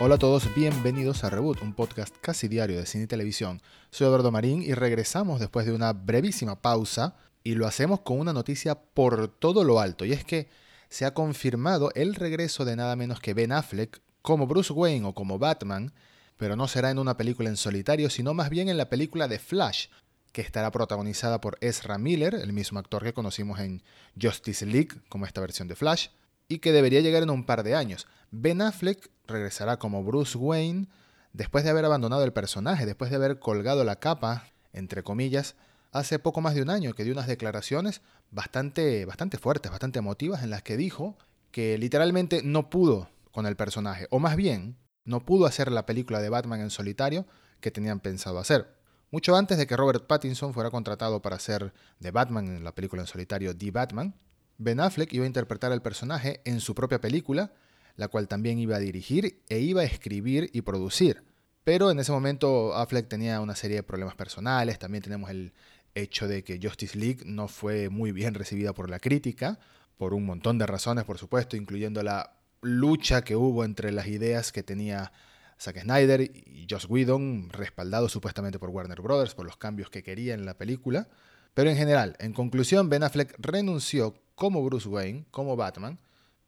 Hola a todos, bienvenidos a Reboot, un podcast casi diario de cine y televisión. Soy Eduardo Marín y regresamos después de una brevísima pausa y lo hacemos con una noticia por todo lo alto y es que se ha confirmado el regreso de nada menos que Ben Affleck como Bruce Wayne o como Batman, pero no será en una película en solitario, sino más bien en la película de Flash, que estará protagonizada por Ezra Miller, el mismo actor que conocimos en Justice League como esta versión de Flash, y que debería llegar en un par de años. Ben Affleck regresará como Bruce Wayne después de haber abandonado el personaje, después de haber colgado la capa, entre comillas, hace poco más de un año, que dio unas declaraciones bastante, bastante fuertes, bastante emotivas, en las que dijo que literalmente no pudo con el personaje, o más bien, no pudo hacer la película de Batman en solitario que tenían pensado hacer. Mucho antes de que Robert Pattinson fuera contratado para hacer de Batman en la película en solitario The Batman, Ben Affleck iba a interpretar al personaje en su propia película, la cual también iba a dirigir e iba a escribir y producir. Pero en ese momento Affleck tenía una serie de problemas personales, también tenemos el hecho de que Justice League no fue muy bien recibida por la crítica, por un montón de razones, por supuesto, incluyendo la lucha que hubo entre las ideas que tenía Zack Snyder y Joss Whedon, respaldado supuestamente por Warner Brothers por los cambios que quería en la película. Pero en general, en conclusión, Ben Affleck renunció como Bruce Wayne, como Batman,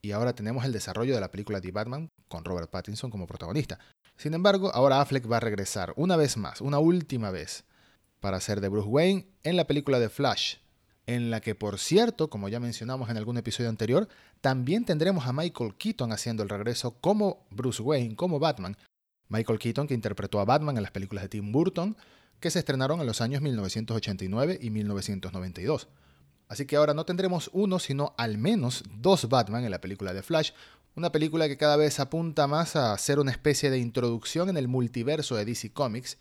y ahora tenemos el desarrollo de la película The Batman con Robert Pattinson como protagonista. Sin embargo, ahora Affleck va a regresar una vez más, una última vez, para ser de Bruce Wayne en la película de Flash, en la que, por cierto, como ya mencionamos en algún episodio anterior, también tendremos a Michael Keaton haciendo el regreso como Bruce Wayne, como Batman. Michael Keaton que interpretó a Batman en las películas de Tim Burton, que se estrenaron en los años 1989 y 1992. Así que ahora no tendremos uno, sino al menos dos Batman en la película de Flash, una película que cada vez apunta más a ser una especie de introducción en el multiverso de DC Comics,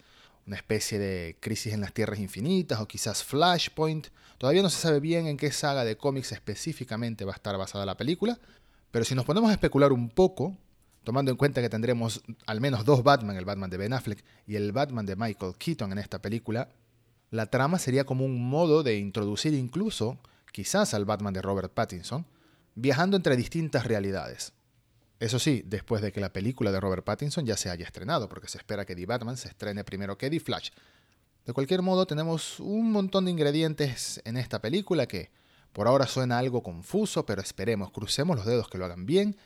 una especie de crisis en las tierras infinitas o quizás Flashpoint. Todavía no se sabe bien en qué saga de cómics específicamente va a estar basada la película, pero si nos ponemos a especular un poco, tomando en cuenta que tendremos al menos dos Batman, el Batman de Ben Affleck y el Batman de Michael Keaton en esta película, la trama sería como un modo de introducir incluso, quizás al Batman de Robert Pattinson, viajando entre distintas realidades. Eso sí, después de que la película de Robert Pattinson ya se haya estrenado, porque se espera que The Batman se estrene primero que The Flash. De cualquier modo, tenemos un montón de ingredientes en esta película que por ahora suena algo confuso, pero esperemos, crucemos los dedos que lo hagan bien.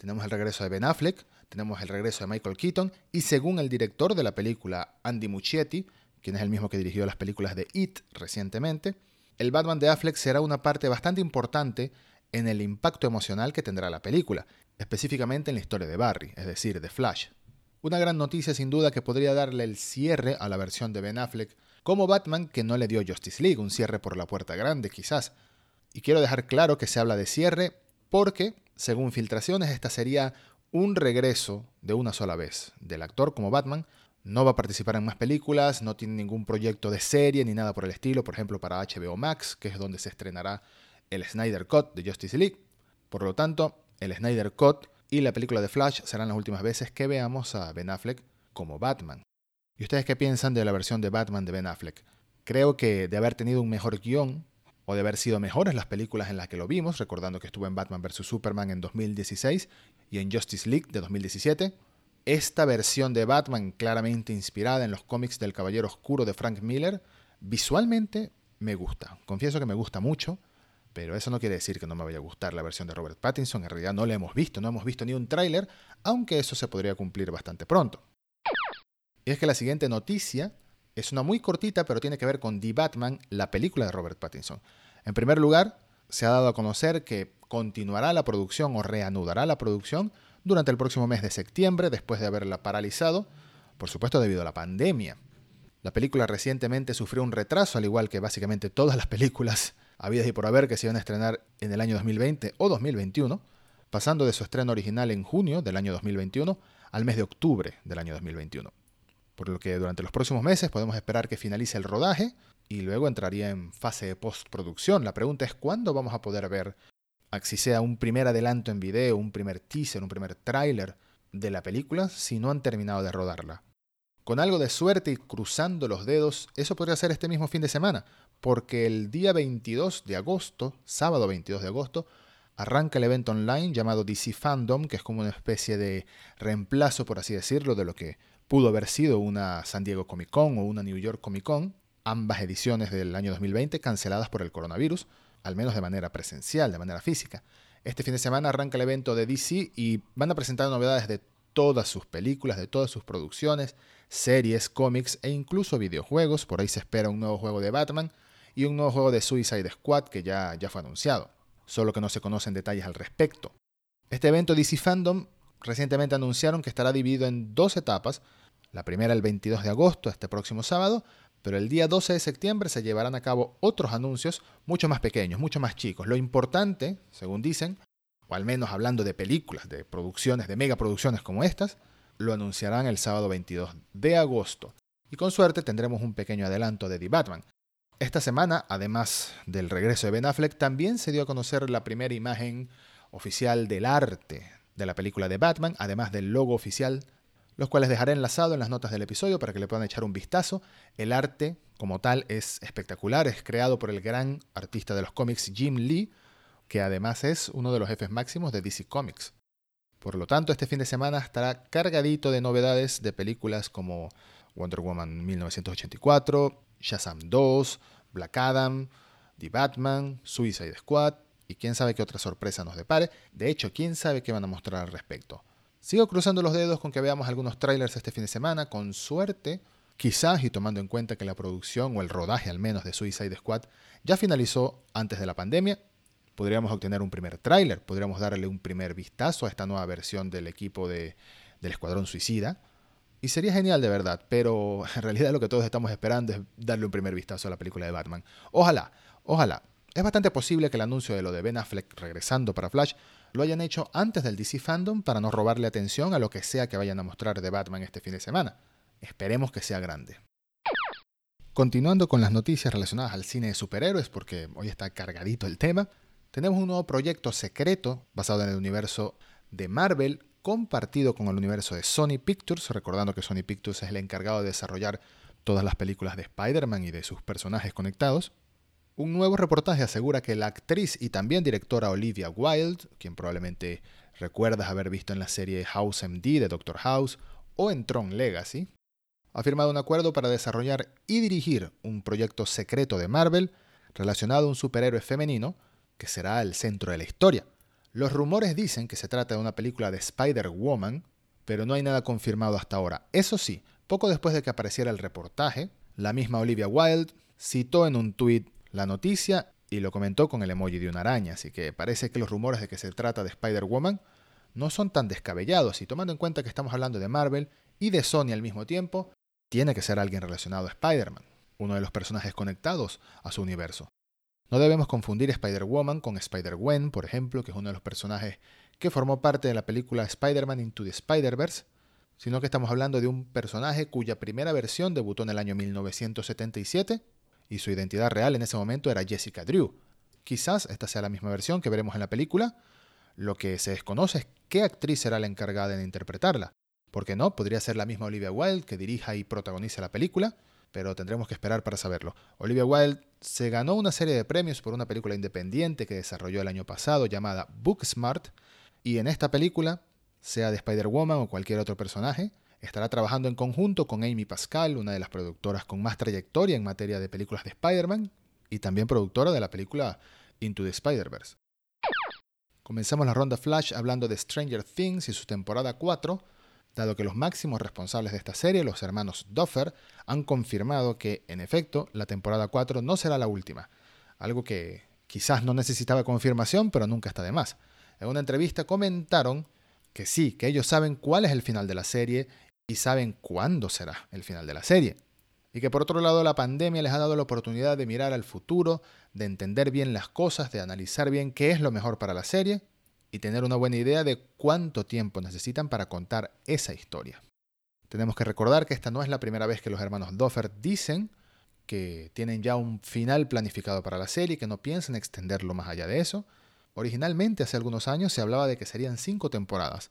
Tenemos el regreso de Ben Affleck, tenemos el regreso de Michael Keaton, y según el director de la película, Andy Muschietti, quien es el mismo que dirigió las películas de It recientemente, el Batman de Affleck será una parte bastante importante en el impacto emocional que tendrá la película, específicamente en la historia de Barry, es decir, de Flash. Una gran noticia sin duda que podría darle el cierre a la versión de Ben Affleck como Batman que no le dio Justice League, un cierre por la puerta grande quizás. Y quiero dejar claro que se habla de cierre porque, según filtraciones, esta sería un regreso de una sola vez del actor como Batman. No va a participar en más películas, no tiene ningún proyecto de serie ni nada por el estilo, por ejemplo para HBO Max, que es donde se estrenará el Snyder Cut de Justice League. Por lo tanto, el Snyder Cut y la película de Flash serán las últimas veces que veamos a Ben Affleck como Batman. ¿Y ustedes qué piensan de la versión de Batman de Ben Affleck? Creo que de haber tenido un mejor guion o de haber sido mejores las películas en las que lo vimos, recordando que estuvo en Batman vs. Superman en 2016 y en Justice League de 2017, esta versión de Batman, claramente inspirada en los cómics del Caballero Oscuro de Frank Miller, visualmente me gusta. Confieso que me gusta mucho. Pero eso no quiere decir que no me vaya a gustar la versión de Robert Pattinson. En realidad no la hemos visto, no hemos visto ni un tráiler, aunque eso se podría cumplir bastante pronto. Y es que la siguiente noticia es una muy cortita, pero tiene que ver con The Batman, la película de Robert Pattinson. En primer lugar, se ha dado a conocer que continuará la producción o reanudará la producción durante el próximo mes de septiembre, después de haberla paralizado, por supuesto debido a la pandemia. La película recientemente sufrió un retraso, al igual que básicamente todas las películas habidas y por haber que se iban a estrenar en el año 2020 o 2021, pasando de su estreno original en junio del año 2021 al mes de octubre del año 2021. Por lo que durante los próximos meses podemos esperar que finalice el rodaje y luego entraría en fase de postproducción. La pregunta es cuándo vamos a poder ver, si sea un primer adelanto en video, un primer teaser, un primer tráiler de la película, si no han terminado de rodarla. Con algo de suerte y cruzando los dedos, eso podría ser este mismo fin de semana, porque el día 22 de agosto, sábado 22 de agosto, arranca el evento online llamado DC Fandom, que es como una especie de reemplazo, por así decirlo, de lo que pudo haber sido una San Diego Comic Con o una New York Comic Con, ambas ediciones del año 2020 canceladas por el coronavirus, al menos de manera presencial, de manera física. Este fin de semana arranca el evento de DC y van a presentar novedades de todas sus películas, de todas sus producciones, series, cómics e incluso videojuegos. Por ahí se espera un nuevo juego de Batman y un nuevo juego de Suicide Squad que ya, ya fue anunciado, solo que no se conocen detalles al respecto. Este evento DC Fandom recientemente anunciaron que estará dividido en dos etapas, la primera el 22 de agosto, este próximo sábado, pero el día 12 de septiembre se llevarán a cabo otros anuncios mucho más pequeños, mucho más chicos. Lo importante, según dicen, o al menos hablando de películas, de producciones, de megaproducciones como estas, lo anunciarán el sábado 22 de agosto. Y con suerte tendremos un pequeño adelanto de The Batman. Esta semana, además del regreso de Ben Affleck, también se dio a conocer la primera imagen oficial del arte de la película de Batman, además del logo oficial los cuales dejaré enlazado en las notas del episodio para que le puedan echar un vistazo. El arte como tal es espectacular, es creado por el gran artista de los cómics Jim Lee, que además es uno de los jefes máximos de DC Comics. Por lo tanto, este fin de semana estará cargadito de novedades de películas como Wonder Woman 1984, Shazam 2, Black Adam, The Batman, Suicide Squad y quién sabe qué otra sorpresa nos depare. De hecho, quién sabe qué van a mostrar al respecto. Sigo cruzando los dedos con que veamos algunos trailers este fin de semana, con suerte, quizás y tomando en cuenta que la producción o el rodaje al menos de Suicide Squad ya finalizó antes de la pandemia, podríamos obtener un primer tráiler, podríamos darle un primer vistazo a esta nueva versión del equipo de, del Escuadrón Suicida. Y sería genial de verdad, pero en realidad lo que todos estamos esperando es darle un primer vistazo a la película de Batman. Ojalá, ojalá. Es bastante posible que el anuncio de lo de Ben Affleck regresando para Flash lo hayan hecho antes del DC Fandom para no robarle atención a lo que sea que vayan a mostrar de Batman este fin de semana. Esperemos que sea grande. Continuando con las noticias relacionadas al cine de superhéroes, porque hoy está cargadito el tema, tenemos un nuevo proyecto secreto basado en el universo de Marvel, compartido con el universo de Sony Pictures, recordando que Sony Pictures es el encargado de desarrollar todas las películas de Spider-Man y de sus personajes conectados. Un nuevo reportaje asegura que la actriz y también directora Olivia Wilde, quien probablemente recuerdas haber visto en la serie House MD de Doctor House o en Tron Legacy, ha firmado un acuerdo para desarrollar y dirigir un proyecto secreto de Marvel relacionado a un superhéroe femenino que será el centro de la historia. Los rumores dicen que se trata de una película de Spider-Woman, pero no hay nada confirmado hasta ahora. Eso sí, poco después de que apareciera el reportaje, la misma Olivia Wilde citó en un tuit la noticia y lo comentó con el emoji de una araña, así que parece que los rumores de que se trata de Spider-Woman no son tan descabellados y tomando en cuenta que estamos hablando de Marvel y de Sony al mismo tiempo, tiene que ser alguien relacionado a Spider-Man, uno de los personajes conectados a su universo. No debemos confundir Spider-Woman con Spider-Gwen, por ejemplo, que es uno de los personajes que formó parte de la película Spider-Man Into the Spider-Verse, sino que estamos hablando de un personaje cuya primera versión debutó en el año 1977 y su identidad real en ese momento era Jessica Drew. Quizás esta sea la misma versión que veremos en la película. Lo que se desconoce es qué actriz será la encargada de interpretarla. Porque no, podría ser la misma Olivia Wilde que dirija y protagonice la película, pero tendremos que esperar para saberlo. Olivia Wilde se ganó una serie de premios por una película independiente que desarrolló el año pasado llamada Booksmart, y en esta película, sea de Spider-Woman o cualquier otro personaje, Estará trabajando en conjunto con Amy Pascal, una de las productoras con más trayectoria en materia de películas de Spider-Man y también productora de la película Into the Spider-Verse. Comenzamos la ronda Flash hablando de Stranger Things y su temporada 4, dado que los máximos responsables de esta serie, los hermanos Duffer, han confirmado que, en efecto, la temporada 4 no será la última, algo que quizás no necesitaba confirmación, pero nunca está de más. En una entrevista comentaron que sí, que ellos saben cuál es el final de la serie y saben cuándo será el final de la serie. Y que por otro lado la pandemia les ha dado la oportunidad de mirar al futuro, de entender bien las cosas, de analizar bien qué es lo mejor para la serie y tener una buena idea de cuánto tiempo necesitan para contar esa historia. Tenemos que recordar que esta no es la primera vez que los hermanos Doffer dicen que tienen ya un final planificado para la serie, que no piensan extenderlo más allá de eso. Originalmente, hace algunos años, se hablaba de que serían cinco temporadas,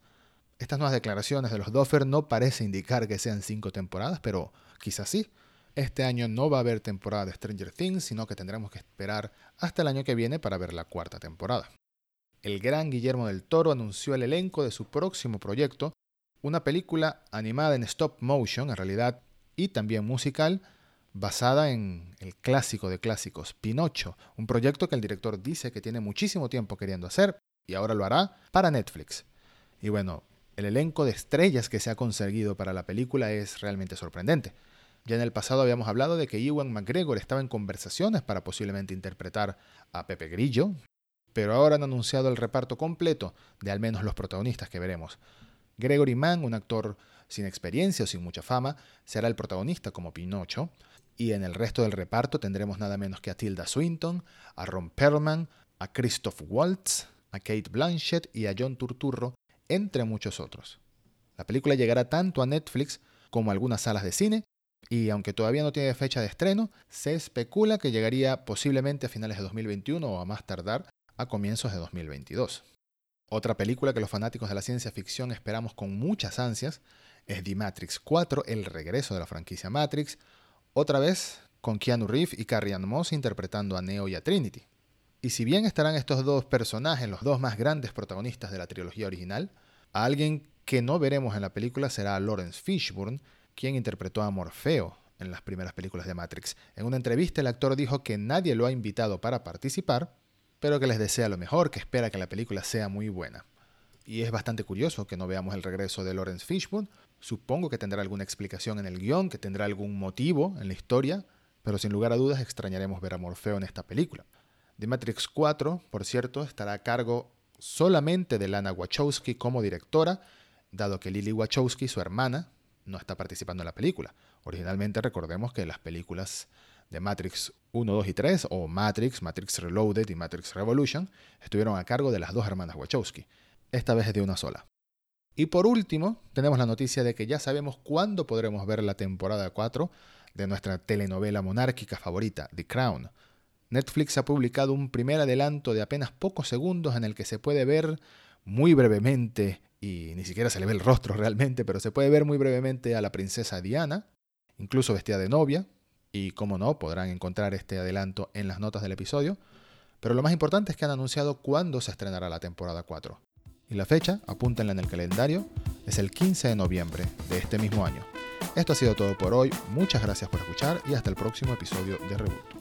estas nuevas declaraciones de los Doffer no parece indicar que sean cinco temporadas, pero quizás sí. Este año no va a haber temporada de Stranger Things, sino que tendremos que esperar hasta el año que viene para ver la cuarta temporada. el gran Guillermo del Toro anunció el elenco de su próximo proyecto, una película animada en stop motion en realidad y también musical, basada en el clásico de clásicos, Pinocho, un proyecto que el director dice que tiene muchísimo tiempo queriendo hacer y ahora lo hará para Netflix. Y bueno, el elenco de estrellas que se ha conseguido para la película es realmente sorprendente. Ya en el pasado habíamos hablado de que Ewan McGregor estaba en conversaciones para posiblemente interpretar a Pepe Grillo, pero ahora han anunciado el reparto completo de al menos los protagonistas que veremos. Gregory Mann, un actor sin experiencia o sin mucha fama, será el protagonista como Pinocho, y en el resto del reparto tendremos nada menos que a Tilda Swinton, a Ron Perlman, a Christoph Waltz, a Kate Blanchett y a John Turturro, entre muchos otros. La película llegará tanto a Netflix como a algunas salas de cine, y aunque todavía no tiene fecha de estreno, se especula que llegaría posiblemente a finales de 2021 o a más tardar a comienzos de 2022. Otra película que los fanáticos de la ciencia ficción esperamos con muchas ansias es The Matrix 4, el regreso de la franquicia Matrix, otra vez con Keanu Reeves y Carrie Ann Moss interpretando a Neo y a Trinity. Y si bien estarán estos dos personajes, los dos más grandes protagonistas de la trilogía original, alguien que no veremos en la película será Lawrence Fishburne, quien interpretó a Morfeo en las primeras películas de Matrix. En una entrevista el actor dijo que nadie lo ha invitado para participar, pero que les desea lo mejor, que espera que la película sea muy buena. Y es bastante curioso que no veamos el regreso de Lawrence Fishburne, Supongo que tendrá alguna explicación en el guion, que tendrá algún motivo en la historia, pero sin lugar a dudas extrañaremos ver a Morfeo en esta película. The Matrix 4, por cierto, estará a cargo solamente de Lana Wachowski como directora, dado que Lily Wachowski, su hermana, no está participando en la película. Originalmente recordemos que las películas de Matrix 1, 2 y 3, o Matrix, Matrix Reloaded y Matrix Revolution, estuvieron a cargo de las dos hermanas Wachowski. Esta vez es de una sola. Y por último, tenemos la noticia de que ya sabemos cuándo podremos ver la temporada 4 de nuestra telenovela monárquica favorita, The Crown. Netflix ha publicado un primer adelanto de apenas pocos segundos en el que se puede ver muy brevemente, y ni siquiera se le ve el rostro realmente, pero se puede ver muy brevemente a la princesa Diana, incluso vestida de novia, y como no, podrán encontrar este adelanto en las notas del episodio. Pero lo más importante es que han anunciado cuándo se estrenará la temporada 4 y la fecha, apúntenla en el calendario, es el 15 de noviembre de este mismo año. Esto ha sido todo por hoy, muchas gracias por escuchar y hasta el próximo episodio de Reboot.